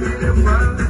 Bye.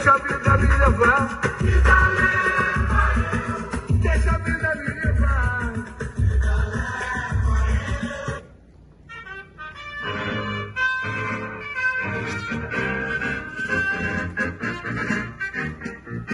Deixa a vida me levar.